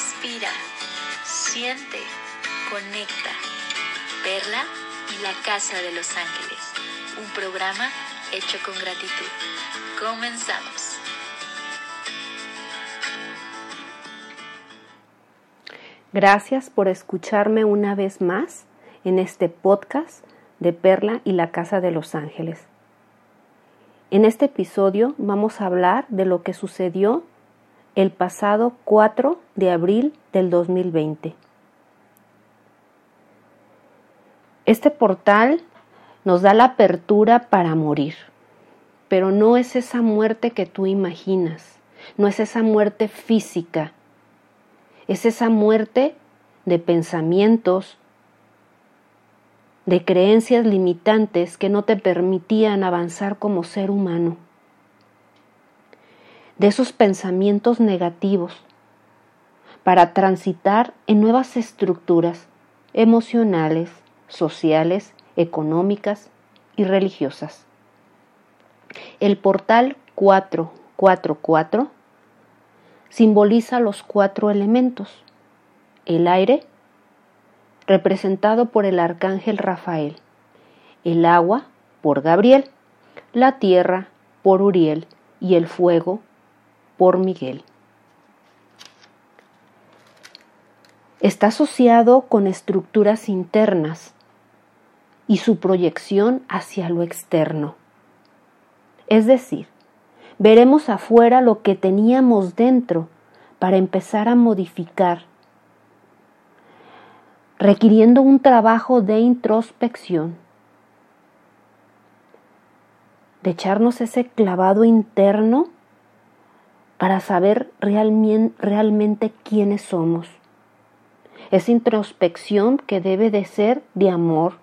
Respira, siente, conecta. Perla y la Casa de los Ángeles. Un programa hecho con gratitud. Comenzamos. Gracias por escucharme una vez más en este podcast de Perla y la Casa de los Ángeles. En este episodio vamos a hablar de lo que sucedió el pasado 4 de abril del 2020. Este portal nos da la apertura para morir, pero no es esa muerte que tú imaginas, no es esa muerte física, es esa muerte de pensamientos, de creencias limitantes que no te permitían avanzar como ser humano, de esos pensamientos negativos para transitar en nuevas estructuras emocionales, sociales, económicas y religiosas. El portal 444 simboliza los cuatro elementos. El aire, representado por el arcángel Rafael, el agua por Gabriel, la tierra por Uriel y el fuego por Miguel. Está asociado con estructuras internas y su proyección hacia lo externo. Es decir, veremos afuera lo que teníamos dentro para empezar a modificar requiriendo un trabajo de introspección, de echarnos ese clavado interno para saber realmente quiénes somos. Esa introspección que debe de ser de amor,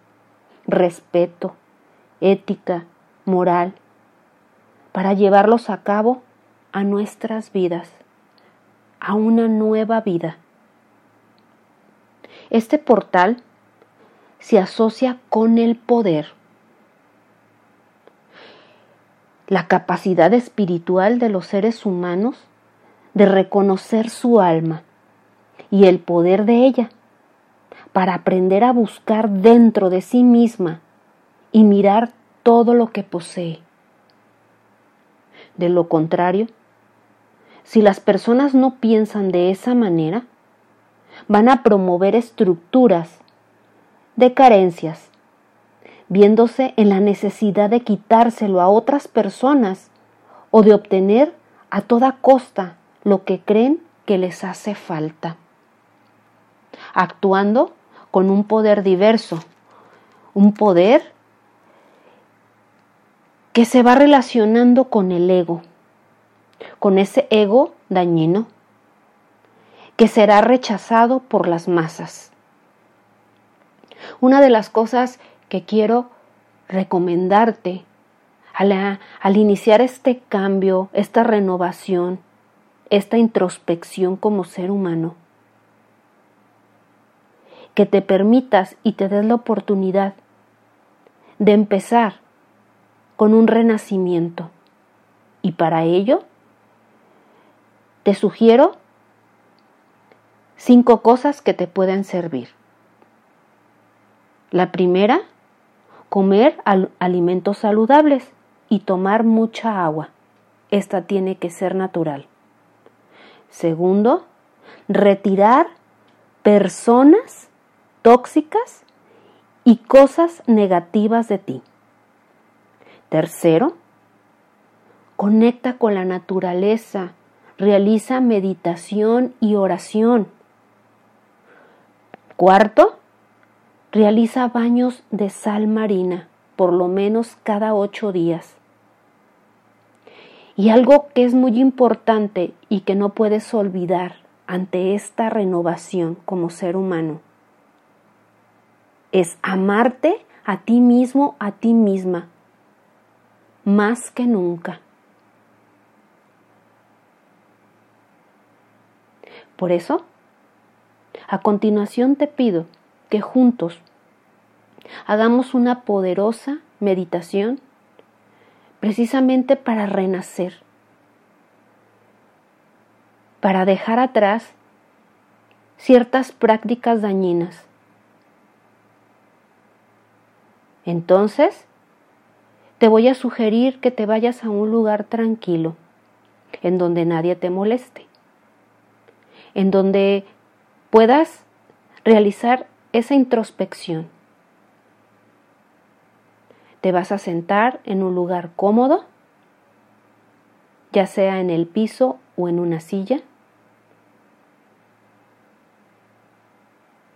respeto, ética, moral, para llevarlos a cabo a nuestras vidas, a una nueva vida. Este portal se asocia con el poder, la capacidad espiritual de los seres humanos de reconocer su alma y el poder de ella para aprender a buscar dentro de sí misma y mirar todo lo que posee. De lo contrario, si las personas no piensan de esa manera, van a promover estructuras de carencias, viéndose en la necesidad de quitárselo a otras personas o de obtener a toda costa lo que creen que les hace falta, actuando con un poder diverso, un poder que se va relacionando con el ego, con ese ego dañino que será rechazado por las masas. Una de las cosas que quiero recomendarte al, iniciar este cambio, esta renovación, esta introspección como ser humano, que te permitas y te des la oportunidad de empezar con un renacimiento. Y para ello, te sugiero cinco cosas que te pueden servir. La primera, comer alimentos saludables y tomar mucha agua. Esta tiene que ser natural. Segundo, retirar personas tóxicas y cosas negativas de ti. Tercero, conecta con la naturaleza, realiza meditación y oración. Cuarto, realiza baños de sal marina por lo menos cada ocho días. Y algo que es muy importante y que no puedes olvidar ante esta renovación como ser humano es amarte a ti mismo, a ti misma, más que nunca. Por eso, a continuación te pido que juntos hagamos una poderosa meditación precisamente para renacer, para dejar atrás ciertas prácticas dañinas. Entonces, te voy a sugerir que te vayas a un lugar tranquilo, en donde nadie te moleste, en donde puedas realizar esa introspección. Te vas a sentar en un lugar cómodo, ya sea en el piso o en una silla.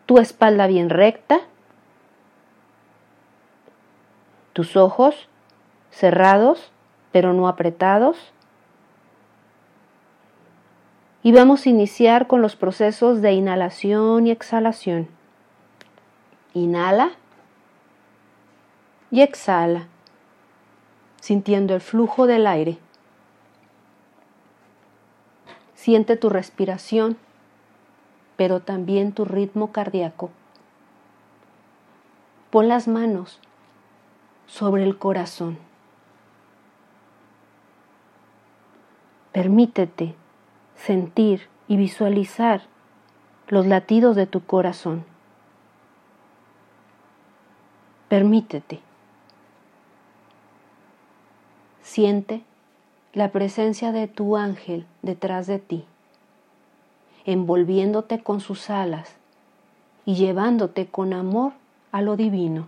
Tu espalda bien recta, tus ojos cerrados pero no apretados. Y vamos a iniciar con los procesos de inhalación y exhalación. Inhala y exhala, sintiendo el flujo del aire. Siente tu respiración, pero también tu ritmo cardíaco. Pon las manos sobre el corazón. Permítete sentir y visualizar los latidos de tu corazón. Permítete. Siente la presencia de tu ángel detrás de ti, envolviéndote con sus alas y llevándote con amor a lo divino.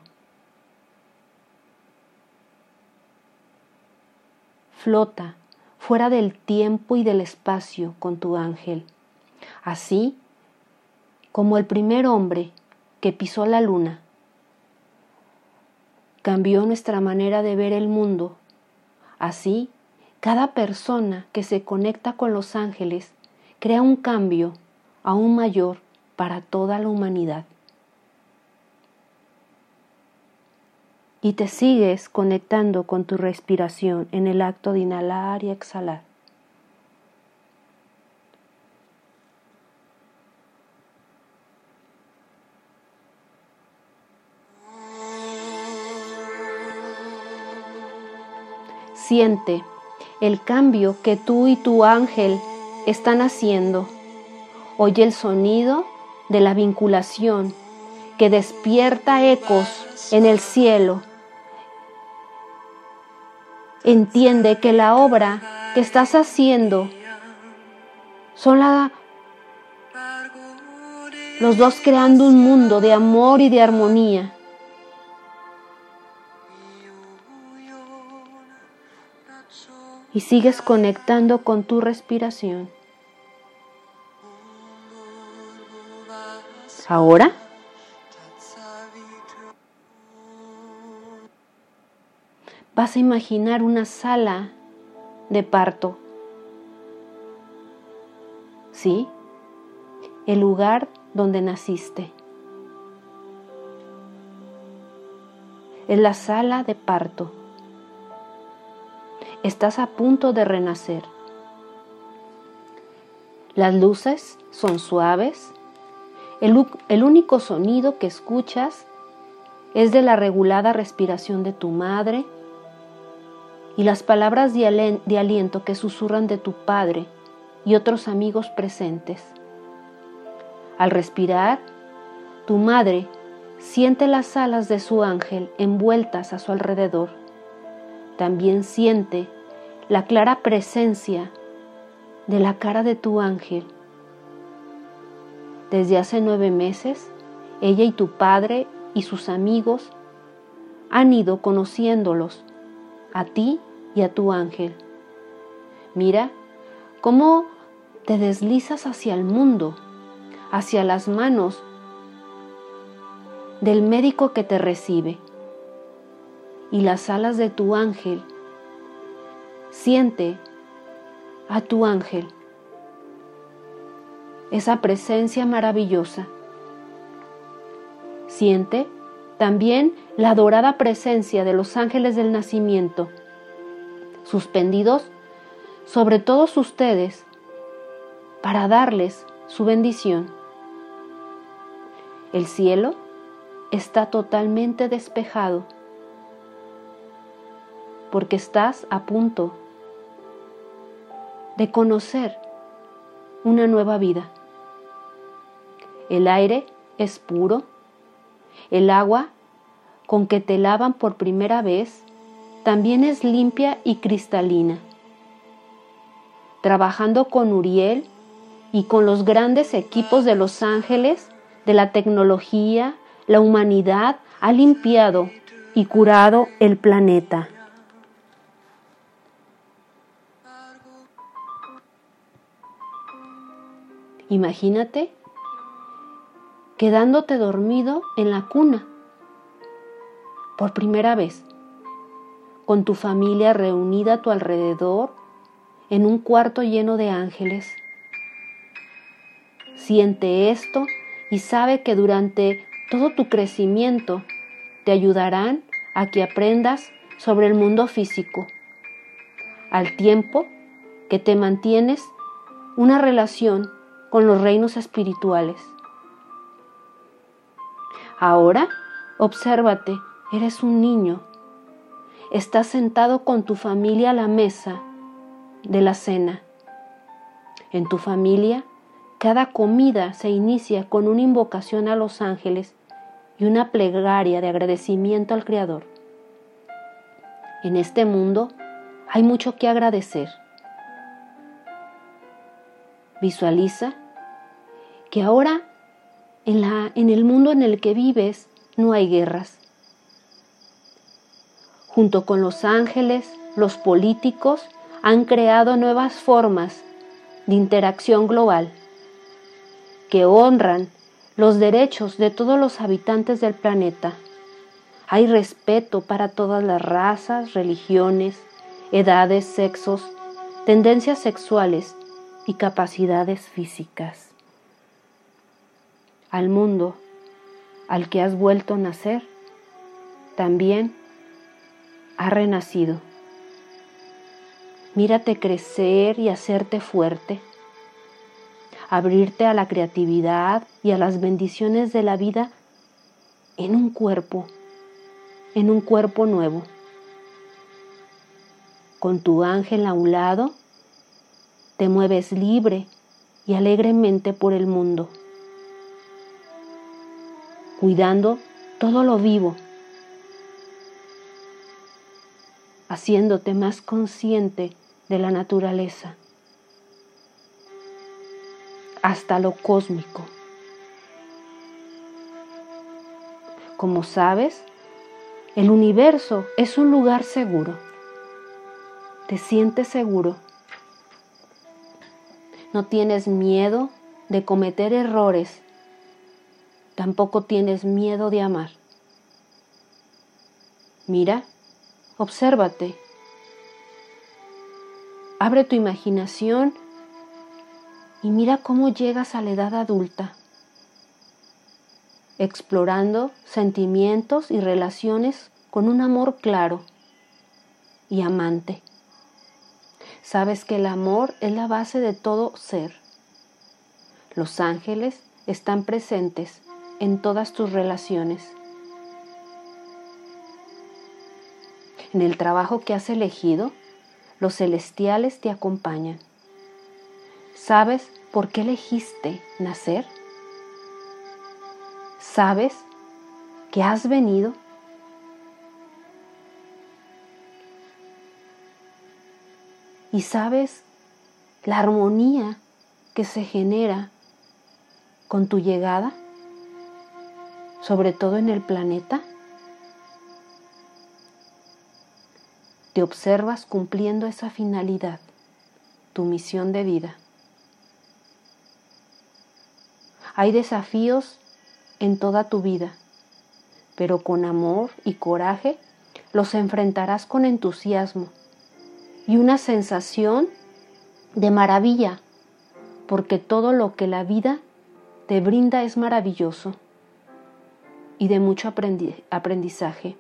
Flota fuera del tiempo y del espacio con tu ángel, así como el primer hombre que pisó la luna cambió nuestra manera de ver el mundo. Así, cada persona que se conecta con los ángeles crea un cambio aún mayor para toda la humanidad. y te sigues conectando con tu respiración en el acto de inhalar y exhalar. Siente el cambio que tú y tu ángel están haciendo. Oye el sonido de la vinculación que despierta ecos en el cielo entiende que la obra que estás haciendo son los dos creando un mundo de amor y de armonía. Y sigues conectando con tu respiración. Ahora vas a imaginar una sala de parto. ¿Sí? El lugar donde naciste. Es la sala de parto. Estás a punto de renacer. Las luces son suaves. El, único sonido que escuchas es de la regulada respiración de tu madre y las palabras de aliento que susurran de tu Padre y otros amigos presentes. Al respirar, tu madre siente las alas de su ángel envueltas a su alrededor. También siente la clara presencia de la cara de tu ángel. Desde hace nueve meses, ella y tu padre y sus amigos han ido conociéndolos a ti y a tu ángel. Mira cómo te deslizas hacia el mundo, hacia las manos del médico que te recibe y las alas de tu ángel. Siente a tu ángel, esa presencia maravillosa. Siente también la dorada presencia de los ángeles del nacimiento, suspendidos sobre todos ustedes, para darles su bendición. El cielo está totalmente despejado, porque estás a punto de conocer una nueva vida. El aire es puro. El agua con que te lavan por primera vez también es limpia y cristalina. Trabajando con Uriel y con los grandes equipos de los ángeles, de la tecnología, la humanidad ha limpiado y curado el planeta. Imagínate quedándote dormido en la cuna por primera vez, con tu familia reunida a tu alrededor en un cuarto lleno de ángeles. Siente esto y sabe que durante todo tu crecimiento te ayudarán a que aprendas sobre el mundo físico, al tiempo que te mantienes una relación con los reinos espirituales. Ahora, obsérvate, eres un niño. Estás sentado con tu familia a la mesa de la cena. En tu familia, cada comida se inicia con una invocación a los ángeles y una plegaria de agradecimiento al Creador. En este mundo hay mucho que agradecer. Visualiza que ahora en, la, en el mundo en el que vives no hay guerras. Junto con los ángeles, los políticos han creado nuevas formas de interacción global que honran los derechos de todos los habitantes del planeta. Hay respeto para todas las razas, religiones, edades, sexos, tendencias sexuales y capacidades físicas al mundo al que has vuelto a nacer, también ha renacido. Mírate crecer y hacerte fuerte, abrirte a la creatividad y a las bendiciones de la vida en un cuerpo, en un cuerpo nuevo. Con tu ángel a un lado, te mueves libre y alegremente por el mundo cuidando todo lo vivo, haciéndote más consciente de la naturaleza, hasta lo cósmico. Como sabes, el universo es un lugar seguro. Te sientes seguro. No tienes miedo de cometer errores tampoco tienes miedo de amar. Mira, obsérvate. Abre tu imaginación y mira cómo llegas a la edad adulta, explorando sentimientos y relaciones con un amor claro y amante. Sabes que el amor es la base de todo ser. Los ángeles están presentes en todas tus relaciones. En el trabajo que has elegido, los celestiales te acompañan. ¿Sabes por qué elegiste nacer? ¿Sabes que has venido? ¿Y sabes la armonía que se genera con tu llegada? Sobre todo en el planeta? Te observas cumpliendo esa finalidad, tu misión de vida. Hay desafíos en toda tu vida, pero con amor y coraje los enfrentarás con entusiasmo y una sensación de maravilla, porque todo lo que la vida te brinda es maravilloso y de mucho aprendizaje.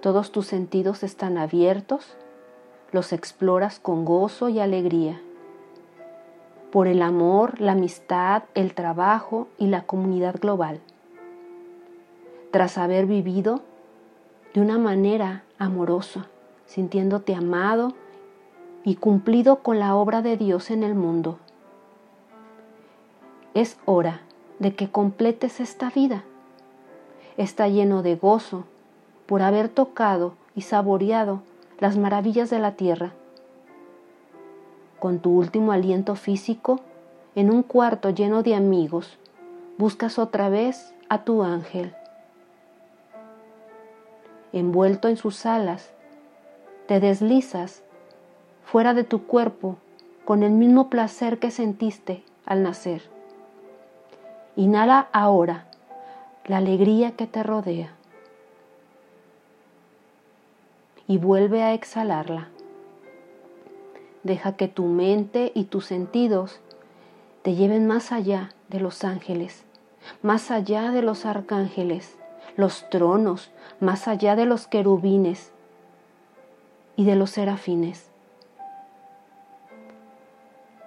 Todos tus sentidos están abiertos, los exploras con gozo y alegría. Por el amor, la amistad, el trabajo y la comunidad global. Tras haber vivido de una manera amorosa, sintiéndote amado y cumplido con la obra de Dios en el mundo. es hora de que completes esta vida. Está lleno de gozo por haber tocado y saboreado las maravillas de la tierra. Con tu último aliento físico, en un cuarto lleno de amigos, buscas otra vez a tu ángel. Envuelto en sus alas, te deslizas fuera de tu cuerpo con el mismo placer que sentiste al nacer. Inhala ahora la alegría que te rodea y vuelve a exhalarla. Deja que tu mente y tus sentidos te lleven más allá de los ángeles, más allá de los arcángeles, los tronos, más allá de los querubines y de los serafines.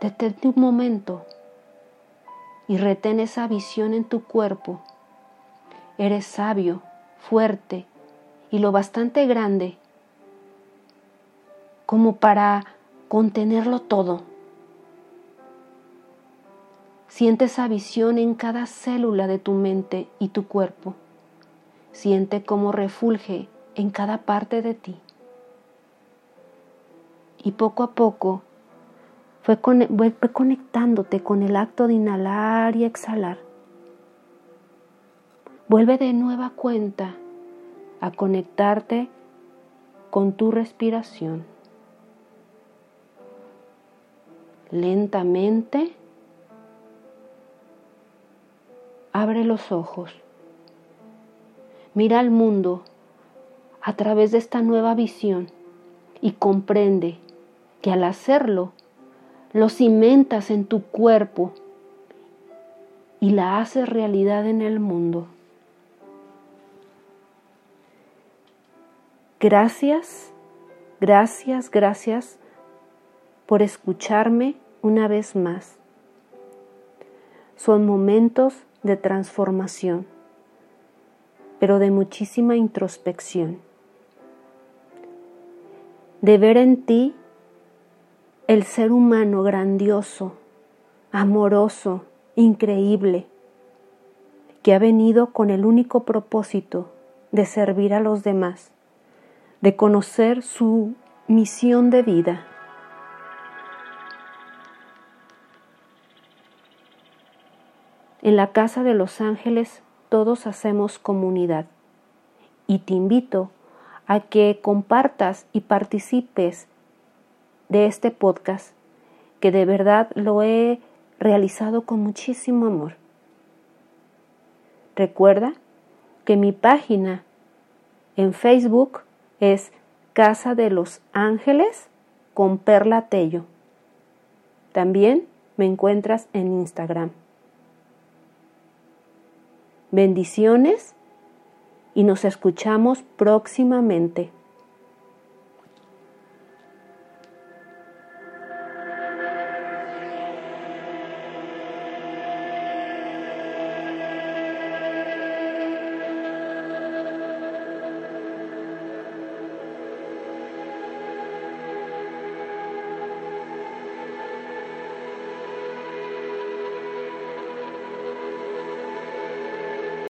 Detente un momento y retén esa visión en tu cuerpo. Eres sabio, fuerte y lo bastante grande como para contenerlo todo. Siente esa visión en cada célula de tu mente y tu cuerpo. Siente cómo refulge en cada parte de ti. Y poco a poco fue, conectándote con el acto de inhalar y exhalar. Vuelve de nueva cuenta a conectarte con tu respiración. Lentamente abre los ojos. Mira al mundo a través de esta nueva visión y comprende que al hacerlo lo cimentas en tu cuerpo y la haces realidad en el mundo. Gracias, gracias, gracias por escucharme una vez más. Son momentos de transformación, pero de muchísima introspección. De ver en ti el ser humano grandioso, amoroso, increíble, que ha venido con el único propósito de servir a los demás, de conocer su misión de vida. En la casa de los ángeles todos hacemos comunidad y te invito a que compartas y participes de este podcast que de verdad lo he realizado con muchísimo amor. Recuerda que mi página en Facebook es Casa de los Ángeles con Perla Tello. También me encuentras en Instagram. Bendiciones y nos escuchamos próximamente.